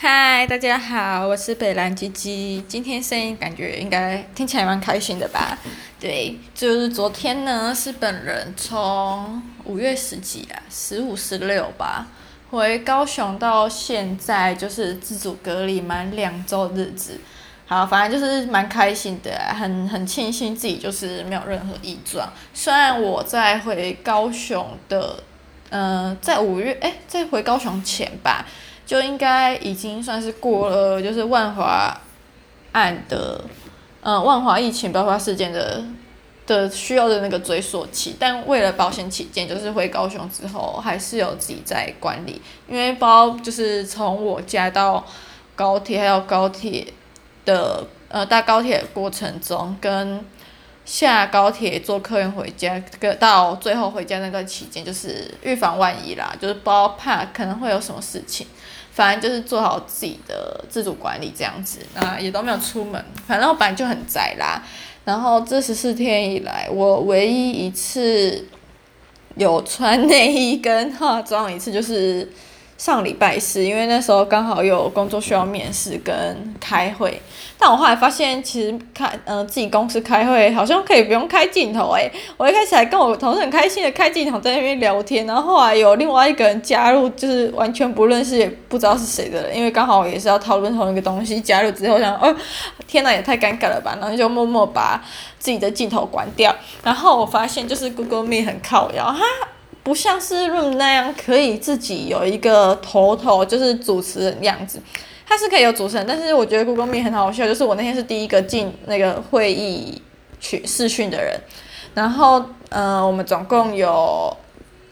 嗨，大家好，我是北兰鸡鸡。今天声音感觉应该听起来蛮开心的吧？对，就是昨天呢，是本人从五月十几啊，十五、十六吧，回高雄到现在就是自主隔离满两周日子。好，反正就是蛮开心的，很很庆幸自己就是没有任何异状。虽然我在回高雄的，嗯、在五月，哎，在回高雄前吧。就应该已经算是过了，就是万华案的，嗯，万华疫情爆发事件的的需要的那个追溯期，但为了保险起见，就是回高雄之后还是有自己在管理，因为包就是从我家到高铁，还有高铁的呃搭高铁过程中，跟下高铁坐客运回家，跟到最后回家那个期间，就是预防万一啦，就是包怕可能会有什么事情。反正就是做好自己的自主管理这样子，那也都没有出门。反正我本来就很宅啦。然后这十四天以来，我唯一一次有穿内衣跟化妆一次，就是。上礼拜四，因为那时候刚好有工作需要面试跟开会，但我后来发现，其实开呃自己公司开会好像可以不用开镜头诶、我一开始还跟我同事很开心的开镜头在那边聊天，然后后来有另外一个人加入，就是完全不认识也不知道是谁的人，因为刚好也是要讨论同一个东西，加入之后想，哦天呐，也太尴尬了吧，然后就默默把自己的镜头关掉，然后我发现就是 Google Meet 很靠腰哈。不像是 Room 那样可以自己有一个头头，就是主持人样子，它是可以有主持人，但是我觉得 Google Meet 很好笑，就是我那天是第一个进那个会议去视讯的人，然后呃，我们总共有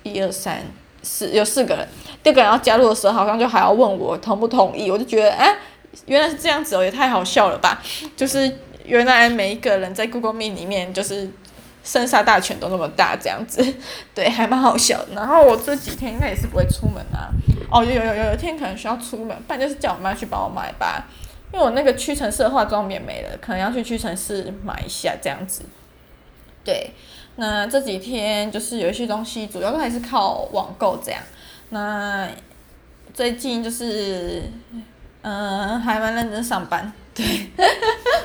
一二三四有四个人，第二个人要加入的时候，好像就还要问我同不同意，我就觉得哎，原来是这样子哦，也太好笑了吧，就是原来每一个人在 Google Meet 里面就是。生杀大权都那么大，这样子，对，还蛮好笑。然后我这几天应该也是不会出门啊。哦，有有有有一天可能需要出门，不然就是叫我妈去帮我买吧。因为我那个屈臣氏的化妆棉没了，可能要去屈臣氏买一下这样子。对，那这几天就是有一些东西，主要都还是靠网购这样。那最近就是，嗯、还蛮认真上班。对，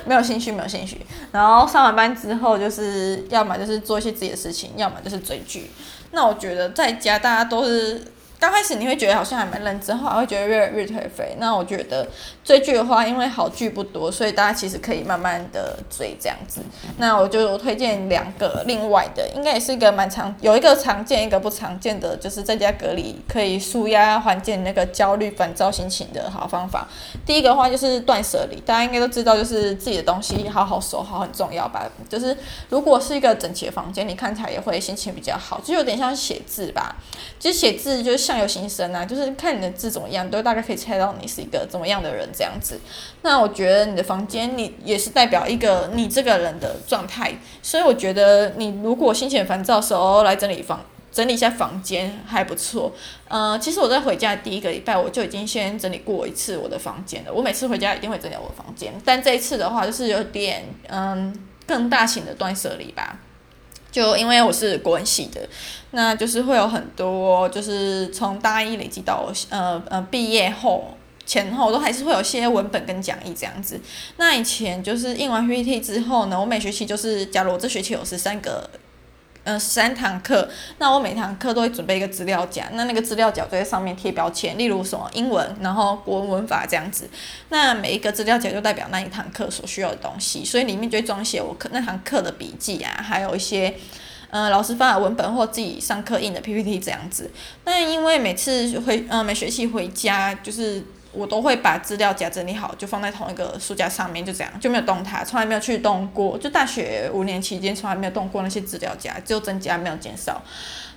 没有兴趣，没有兴趣。然后上完班之后，就是要么就是做一些自己的事情，要么就是追剧。那我觉得在家大家都是。刚开始你会觉得好像还蛮认真，后来会觉得越来越颓废。那我觉得追剧的话，因为好剧不多，所以大家其实可以慢慢的追这样子。那我就推荐两个，另外的应该也是一个蛮常，有一个常见，一个不常见的，就是在家隔离可以舒压缓解那个焦虑烦躁心情的好方法。第一个话就是断舍离，大家应该都知道，就是自己的东西好好收好很重要吧。就是如果是一个整齐的房间，你看起来也会心情比较好，就有点像写字吧。其实写字就是。相由心生啊，就是看你的字怎么样，都大概可以猜到你是一个怎么样的人这样子。那我觉得你的房间，你也是代表一个你这个人的状态。所以我觉得你如果心情烦躁的时候来整理房，整理一下房间还不错。嗯、其实我在回家第一个礼拜，我就已经先整理过一次我的房间了。我每次回家一定会整理我的房间，但这一次的话，就是有点嗯更大型的断舍离吧。就因为我是国文系的，那就是会有很多，就是从大一累积到呃呃毕业后前后都还是会有些文本跟讲义这样子。那以前就是印完 PPT 之后呢，我每学期就是，假如我这学期有十三个。嗯，三堂课，那我每堂课都会准备一个资料夹，那那个资料夹就在上面贴标签，例如什么英文，然后国文文法这样子。那每一个资料夹就代表那一堂课所需要的东西，所以里面就会装写我课那堂课的笔记啊，还有一些嗯、老师发的文本或自己上课印的 PPT 这样子。那因为每次回嗯、每学期回家就是。我都会把资料夹整理好，就放在同一个书架上面，就这样就没有动它，从来没有去动过。就大学五年期间，从来没有动过那些资料夹，只有增加没有减少。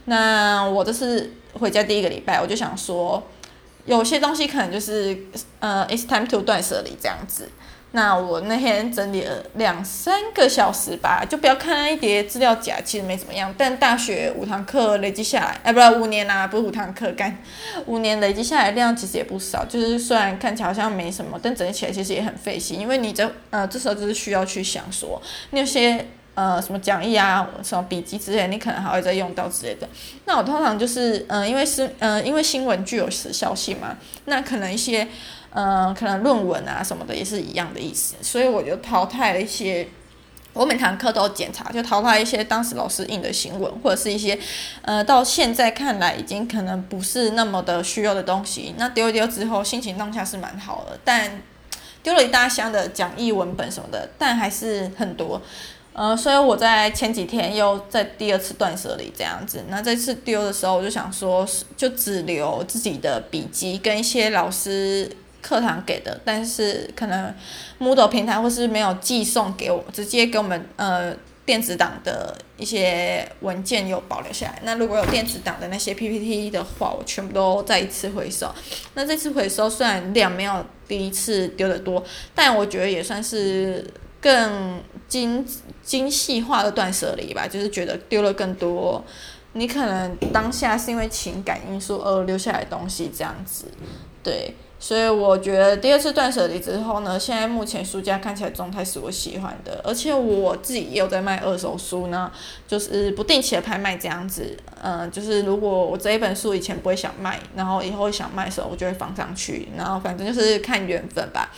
那我这是回家第一个礼拜，我就想说，有些东西可能就是呃，it's time to 断舍离这样子。那我那天整理了两三个小时吧，就不要看那一叠资料夹，其实没怎么样。但大学五堂课累积下来，哎，不是五年啊，不是五堂课干，五年累积下来量其实也不少。就是虽然看起来好像没什么，但整理起来其实也很费心，因为你这呃这时候就是需要去想说，那些呃什么讲义啊，什么笔记之类，你可能还会再用到之类的。那我通常就是嗯、因为是嗯、因为新闻具有时效性嘛，那可能一些、呃，可能论文啊什么的也是一样的意思，所以我就淘汰了一些。我每堂课都检查，就淘汰一些当时老师印的新闻，或者是一些，呃，到现在看来已经可能不是那么的需要的东西。那丢一丢之后，心情当下是蛮好的，但丢了一大箱的讲义文本什么的，但还是很多。呃，所以我在前几天又在第二次断舍离这样子。那这次丢的时候，我就想说，就只留自己的笔记跟一些老师。课堂给的，但是可能 Moodle 平台或是没有寄送给我，直接给我们呃电子档的一些文件有保留下来。那如果有电子档的那些 PPT 的话，我全部都再一次回收。那这次回收虽然量没有第一次丢的多，但我觉得也算是更精精细化的断舍离吧，就是觉得丢了更多。你可能当下是因为情感因素而留下来东西，这样子，对。所以我觉得第二次断舍离之后呢，现在目前书架看起来状态是我喜欢的，而且我自己也有在卖二手书呢，就是不定期的拍卖这样子。嗯，就是如果我这一本书以前不会想卖，然后以后想卖的时候，我就会放上去，然后反正就是看缘分吧。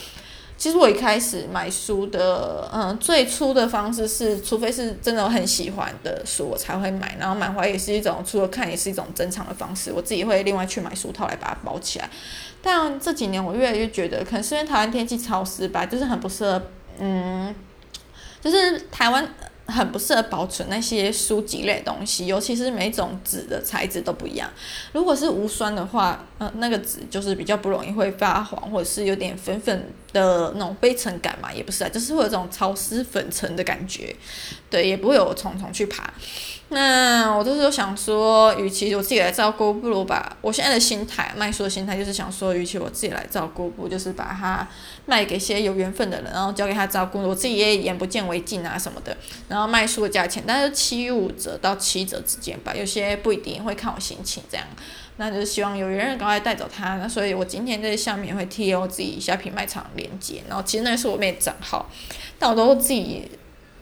其实我一开始买书的，嗯，最初的方式是，除非是真的很喜欢的书，我才会买。然后满怀也是一种，除了看也是一种珍藏的方式。我自己会另外去买书套来把它包起来。但这几年我越来越觉得，可能是因为台湾天气潮湿吧，就是很不适合，嗯，就是台湾很不适合保存那些书籍类东西，尤其是每种纸的材质都不一样。如果是无酸的话，嗯，那个纸就是比较不容易会发黄，或者是有点粉粉的那种灰尘感嘛，也不是啊，就是会有这种潮湿粉尘的感觉，对，也不会有虫虫去爬。那我就是想说，与其我自己来照顾，不如把我现在的心态，卖书的心态就是想说，与其我自己来照顾，不就是把它卖给一些有缘分的人，然后交给他照顾，我自己也眼不见为净啊什么的。然后卖书的价钱，但是七五折到七折之间吧，有些不一定会看我心情这样。那就是希望有缘人赶快带走它。那所以我今天在下面会贴我自己虾皮卖场链接，然后其实那是我妹账号，但我都自己。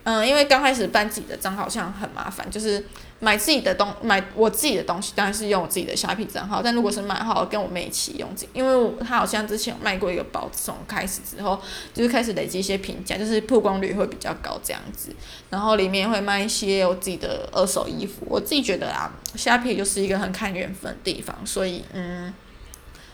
嗯，因为刚开始办自己的账号好像很麻烦，就是买自己的东买我自己的东西，当然是用我自己的虾皮账号。但如果是买号，跟我妹一起用，因为她好像之前有卖过一个包，从开始之后就是开始累积一些评价，就是曝光率会比较高这样子。然后里面会卖一些我自己的二手衣服，我自己觉得啊，虾皮就是一个很看缘分的地方，所以嗯，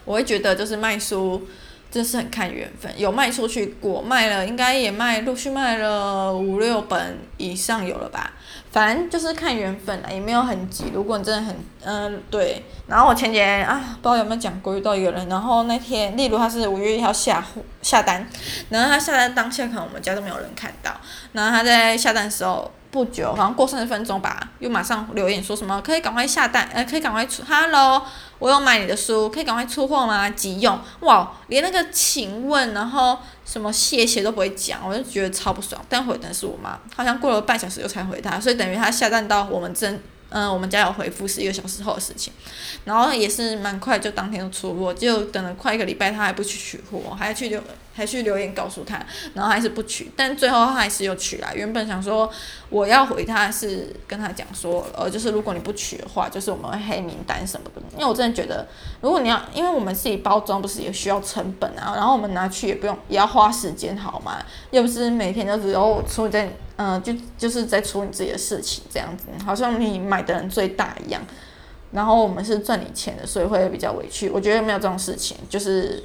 我会觉得就是卖书。真是很看缘分，有卖出去过，卖了应该也卖，陆续卖了五六本以上有了吧。反正就是看缘分啦，也没有很急。如果你真的很，嗯、对。然后我前几天啊，不知道有没有讲过遇到一个人，然后那天，例如他是五月一号下下单，然后他下单当下可能我们家都没有人看到，然后他在下单的时候。不久，好像过三十分钟吧，又马上留言说什么可以赶快下单，呃，可以赶快出，Hello，我有买你的书，可以赶快出货吗？急用，哇，连那个请问，然后什么谢谢都不会讲，我就觉得超不爽。但回的是我妈，好像过了半小时又才回他，所以等于他下单到我们真。嗯，我们家有回复是一个小时后的事情，然后也是蛮快，就当天出货，就等了快一个礼拜，他还不去取货，还去留还去留言告诉他，然后还是不取，但最后他还是有取来。原本想说我要回他是跟他讲说，呃，就是如果你不取的话，就是我们会黑名单什么的。因为我真的觉得，如果你要，因为我们自己包装不是也需要成本啊，然后我们拿去也不用，也要花时间好吗？又不是每天都只有出在。嗯，就就是在处理自己的事情，这样子，好像你买的人最大一样，然后我们是赚你钱的，所以会比较委屈。我觉得没有这种事情，就是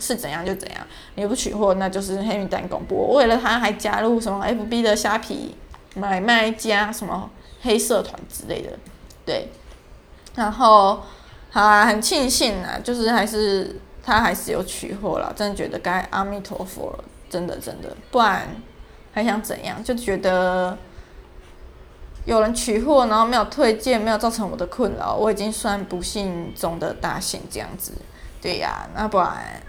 是怎样就怎样，你不取货那就是黑名单公布。为了他还加入什么 FB 的虾皮买卖家什么黑社团之类的，对。然后好啊，很庆幸啊，就是还是他还是有取货了，真的觉得该阿弥陀佛了，真的真的，不然。还想怎样？就觉得有人取货，然后没有退件，没有造成我的困扰，我已经算不幸中的大幸这样子。对呀，那不然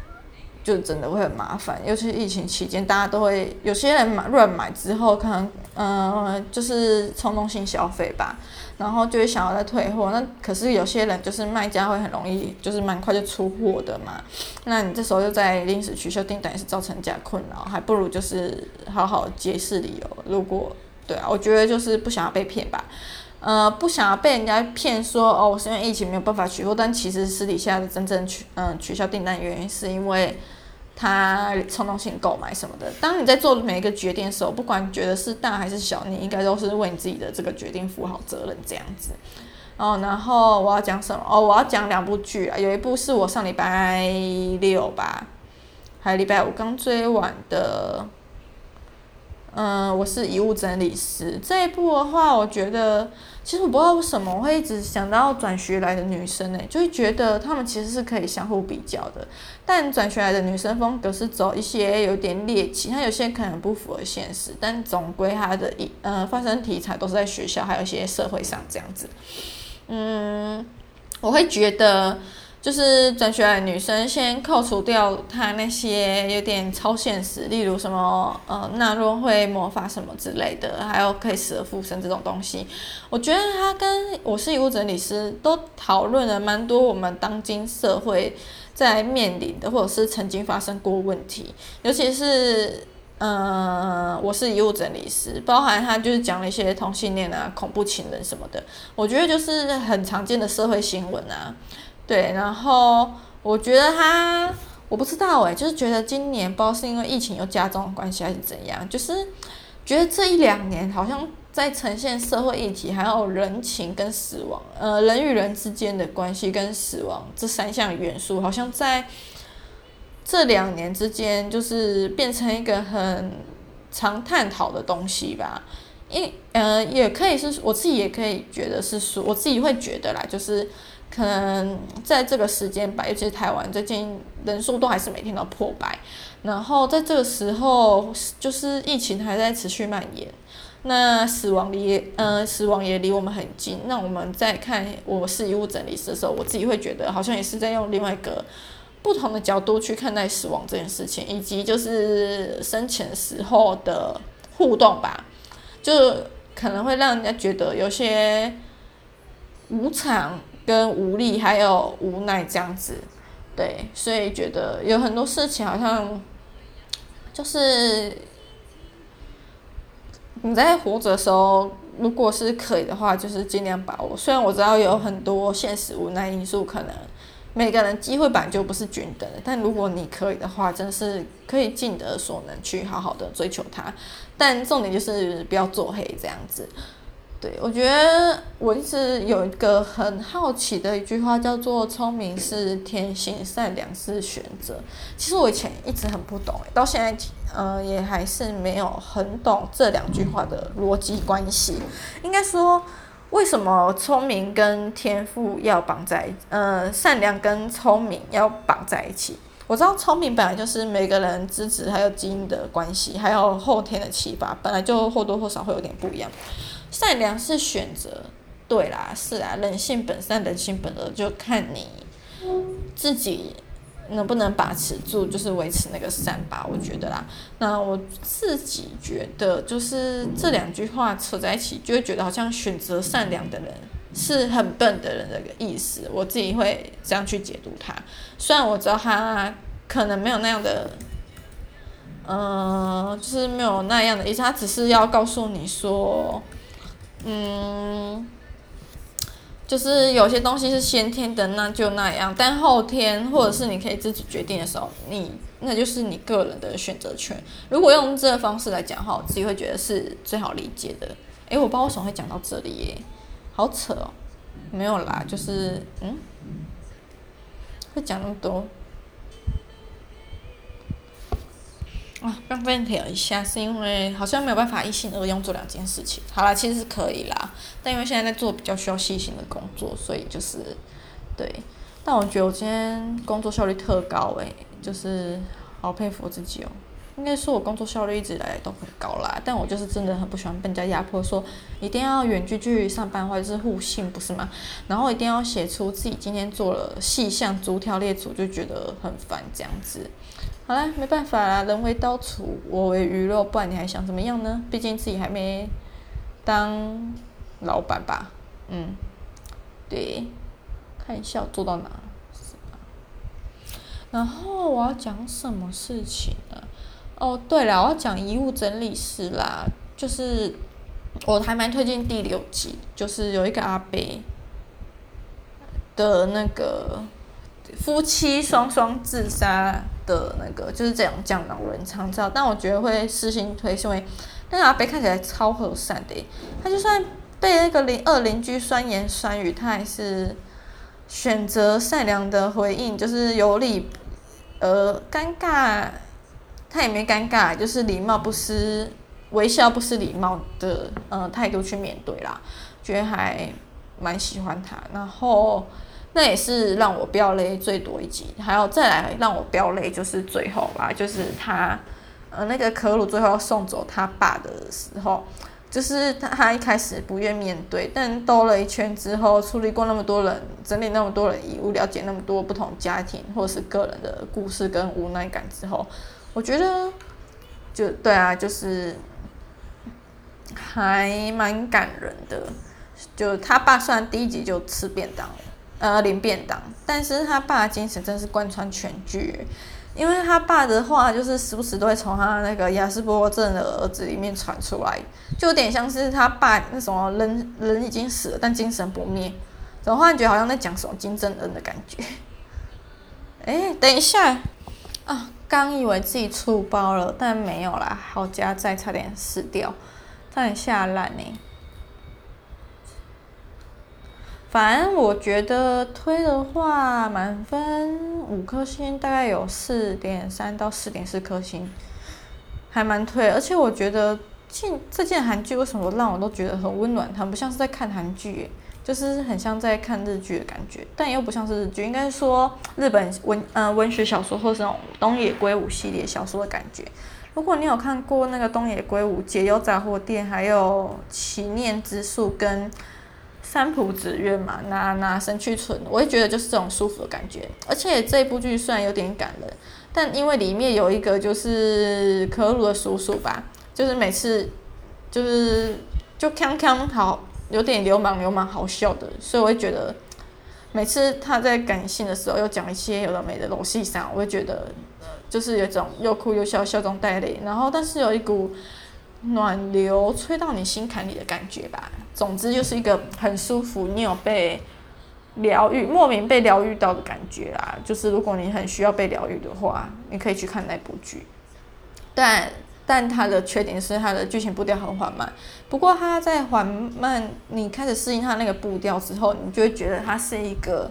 就真的会很麻烦。尤其疫情期间，大家都会有些人买乱买之后，可能嗯、就是冲动性消费吧。然后就会想要再退货，那可是有些人就是卖家会很容易，就是蛮快就出货的嘛。那你这时候又在临时取消订单，也是造成假困扰，还不如就是好好解释理由。如果对啊，我觉得就是不想要被骗吧，呃，不想要被人家骗说哦，我是因为疫情没有办法取货，但其实私底下的真正取嗯、取消订单原因是因为他冲动性购买什么的。当你在做每一个决定的时候，不管觉得是大还是小，你应该都是为你自己的这个决定负好责任这样子。哦，然后我要讲什么？哦，我要讲两部剧啊，有一部是我上礼拜六吧，还有礼拜五刚追完的。嗯，我是遗物整理师。这一部的话，我觉得其实我不知道为什么我会一直想到转学来的女生呢，就会觉得她们其实是可以相互比较的。但转学来的女生风格是走一些有点猎奇，她有些可能不符合现实，但总归她的一呃发生题材都是在学校，还有一些社会上这样子。嗯，我会觉得。就是转学来的女生，先扣除掉她那些有点超现实，例如什么呃纳洛会魔法什么之类的，还有可以死而复生这种东西。我觉得她跟我是遗物整理师都讨论了蛮多我们当今社会在面临的，或者是曾经发生过问题，尤其是呃我是遗物整理师，包含他就是讲了一些同性恋啊、恐怖情人什么的，我觉得就是很常见的社会新闻啊。对，然后我觉得他，我不知道诶，就是觉得今年不知道是因为疫情又加重的关系还是怎样，就是觉得这一两年好像在呈现社会议题，还有人情跟死亡，呃，人与人之间的关系跟死亡这三项元素，好像在这两年之间就是变成一个很常探讨的东西吧。因呃，也可以是我自己也可以觉得是说，我自己会觉得啦，就是。可能在这个时间吧，尤其是台湾最近人数都还是每天都破百，然后在这个时候，就是疫情还在持续蔓延，那死亡离呃死亡也离我们很近。那我们在看我是遗物整理师的时候，我自己会觉得好像也是在用另外一个不同的角度去看待死亡这件事情，以及就是生前时候的互动吧，就可能会让人家觉得有些无常。跟无力还有无奈这样子，对，所以觉得有很多事情好像就是你在活着的时候，如果是可以的话，就是尽量把握。虽然我知道有很多现实无奈因素，可能每个人机会本来就不是均等的，但如果你可以的话，真是可以尽得所能去好好的追求它。但重点就是不要做黑这样子。对，我觉得我一直有一个很好奇的一句话，叫做“聪明是天性，善良是选择”。其实我以前一直很不懂，到现在，呃，也还是没有很懂这两句话的逻辑关系。应该说，为什么聪明跟天赋要绑在，呃，善良跟聪明要绑在一起？我知道聪明本来就是每个人资质还有基因的关系，还有后天的启发，本来就或多或少会有点不一样。善良是选择，对啦，是啊，人性本善，人性本恶，就看你自己能不能把持住，就是维持那个善吧，我觉得啦。那我自己觉得，就是这两句话扯在一起，就会觉得好像选择善良的人是很笨的人的个意思。我自己会这样去解读它，虽然我知道他可能没有那样的。嗯，就是没有那样的意思，他只是要告诉你说，嗯，就是有些东西是先天的，那就那样；但后天或者是你可以自己决定的时候，你那就是你个人的选择权。如果用这个方式来讲的话，我自己会觉得是最好理解的。诶，我不知道为什么会讲到这里耶，好扯哦。没有啦，就是嗯，会讲那么多。啊，刚分享一下，是因为好像没有办法一心二用做两件事情。好啦，其实是可以啦，但因为现在在做比较需要细心的工作，所以就是对。但我觉得我今天工作效率特高诶、就是好佩服我自己哦。应该说我工作效率一直以来都很高啦，但我就是真的很不喜欢被人家压迫，说一定要远距距离上班或者是互信，不是吗？然后一定要写出自己今天做了细项，逐条列出，就觉得很烦这样子。好啦，没办法啦，人为刀俎，我为鱼肉，不然你还想怎么样呢？毕竟自己还没当老板吧，嗯，对，看一下我做到哪，然后我要讲什么事情呢？哦，对了，我要讲遗物整理师啦，就是我还蛮推荐第六集，就是有一个阿伯的那个夫妻双双自杀的那个，就是这样讲老人长照，但我觉得会私心推，是因为那个阿北看起来超和善的，他就算被那个邻二邻居酸言酸语，他还是选择善良的回应，就是有理，呃，尴尬，他也没尴尬，就是礼貌不失。微笑不失礼貌的呃态度去面对啦，觉得还蛮喜欢他。然后那也是让我飙泪最多一集，还有再来让我飙泪就是最后吧，就是他呃那个可鲁最后要送走他爸的时候，就是他他一开始不愿面对，但兜了一圈之后，处理过那么多人，整理那么多人遗物，了解那么多不同家庭或是个人的故事跟无奈感之后，我觉得就对啊，就是。还蛮感人的，就他爸虽然第一集就吃便当了，呃，领便当，但是他爸精神真是贯穿全剧，因为他爸的话就是时不时都会从他那个亚斯伯格症的儿子里面传出来，就有点像是他爸那种人人已经死了，但精神不灭，怎么忽然觉好像在讲什么金正恩的感觉？哎，等一下啊，刚以为自己出包了，但没有啦，好家在差点死掉。差点下烂呢。反正我觉得推的话，满分五颗星，大概有四点三到四点四颗星，还蛮推。而且我觉得这这件韩剧为什么让我都觉得很温暖？很不像是在看韩剧，就是很像在看日剧的感觉，但又不像是日剧，应该说日本文呃文学小说或是那种东野圭吾系列小说的感觉。如果你有看过那个东野圭吾《解忧杂货店》，还有《祈念之树》跟《三浦紫苑》嘛，那那神去存，我会觉得就是这种舒服的感觉。而且这部剧虽然有点感人，但因为里面有一个就是可鲁的叔叔吧，就是每次就是就康康好，有点流氓流氓好笑的，所以我会觉得每次他在感性的时候又讲一些有的没的东西上，我会觉得。就是有种又哭又笑，笑中带泪，然后但是有一股暖流吹到你心坎里的感觉吧。总之就是一个很舒服，你有被疗愈，莫名被疗愈到的感觉啦。就是如果你很需要被疗愈的话，你可以去看那部剧。但但它的缺点是它的剧情步调很缓慢。不过它在缓慢，你开始适应它那个步调之后，你就会觉得它是一个。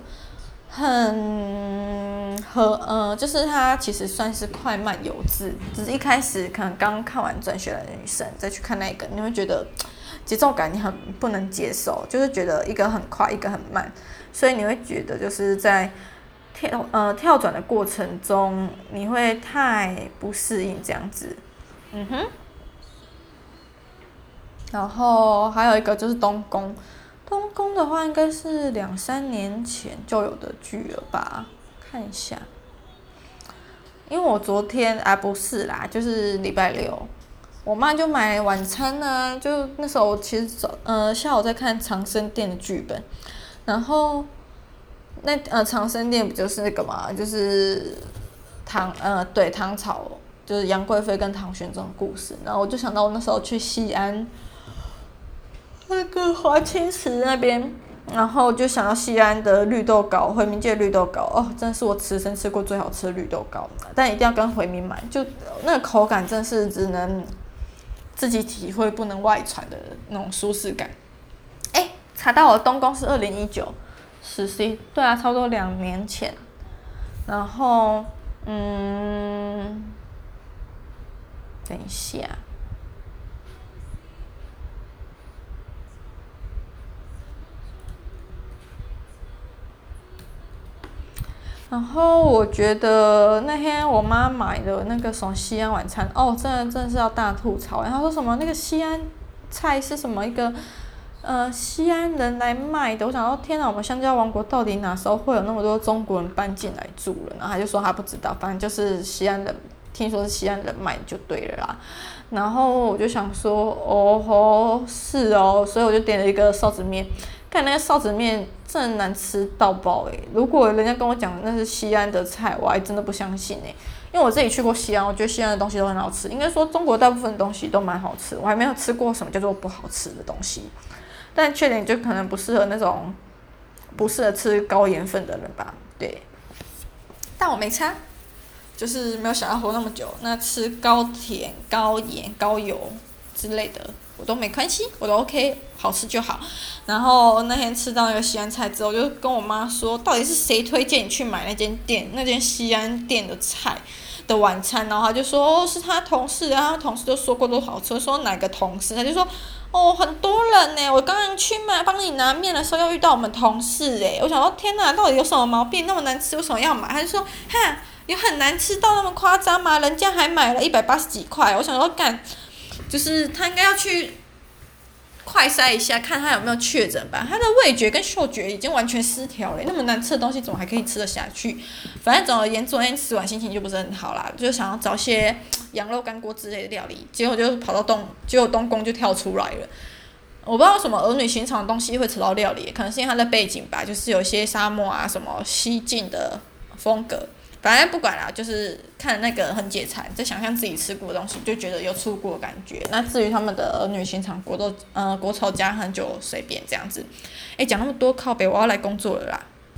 很和呃，就是它其实算是快慢有致，只是一开始可能刚看完《转学的女生》，再去看那个，你会觉得节奏感你很不能接受，就是觉得一个很快，一个很慢，所以你会觉得就是在跳呃跳转的过程中，你会太不适应这样子，嗯哼。然后还有一个就是东宫。东宫的话，应该是两三年前就有的剧了吧？看一下，因为我昨天啊不是啦，就是礼拜六，我妈就买晚餐呢、就那时候其实早呃下午在看长生殿的剧本，然后那呃长生殿不就是那个嘛，就是唐呃对唐朝就是杨贵妃跟唐玄宗的故事，然后我就想到我那时候去西安。那个华清池那边，然后就想到西安的绿豆糕，回民街绿豆糕哦，真的是我此生吃过最好吃的绿豆糕，但一定要跟回民买，就那个口感真是只能自己体会，不能外传的那种舒适感。哎，查到我东宫是二零一九实习，对啊，差不多两年前。然后，嗯，等一下。然后我觉得那天我妈买的那个什么西安晚餐哦，真的真的是要大吐槽。然后说什么那个西安菜是什么一个呃西安人来卖的？我想说天哪，我们香蕉王国到底哪时候会有那么多中国人搬进来住了？然后他就说他不知道，反正就是西安人，听说是西安人卖就对了啦。然后我就想说哦吼是哦，所以我就点了一个臊子面。看那个臊子面真的难吃到爆诶！如果人家跟我讲那是西安的菜，我还真的不相信诶。因为我自己去过西安，我觉得西安的东西都很好吃。应该说中国大部分东西都蛮好吃，我还没有吃过什么叫做不好吃的东西。但缺点就可能不适合那种不适合吃高盐分的人吧。对，但我没差，就是没有想要活那么久。那吃高甜、高盐、高油之类的。我都没关系，我都 OK，好吃就好。然后那天吃到那个西安菜之后，我就跟我妈说，到底是谁推荐你去买那间店，那间西安店的菜的晚餐？然后她就说，哦，是她同事，然后同事都说过都好吃。说哪个同事？她就说，哦，很多人呢。我刚刚去买帮你拿面的时候，又遇到我们同事诶。我想说，天哪，到底有什么毛病？那么难吃，为什么要买？她就说，哈，有很难吃到那么夸张吗？人家还买了一百八十几块。我想说，干。就是他应该要去快筛一下，看他有没有确诊吧。他的味觉跟嗅觉已经完全失调了，那么难吃的东西怎么还可以吃得下去？反正总而言之，昨天吃完心情就不是很好啦，就想要找些羊肉干锅之类的料理，结果就跑到东，结果东宫就跳出来了。我不知道什么儿女情长的东西会扯到料理，可能是因为它的背景吧，就是有些沙漠啊什么西晋的风格。反正不管啦，就是看那个很解馋，在想象自己吃过的东西，就觉得有出过感觉。那至于他们的儿女情长，国都呃国仇家恨就随便这样子。诶，讲那么多靠北，我要来工作了啦。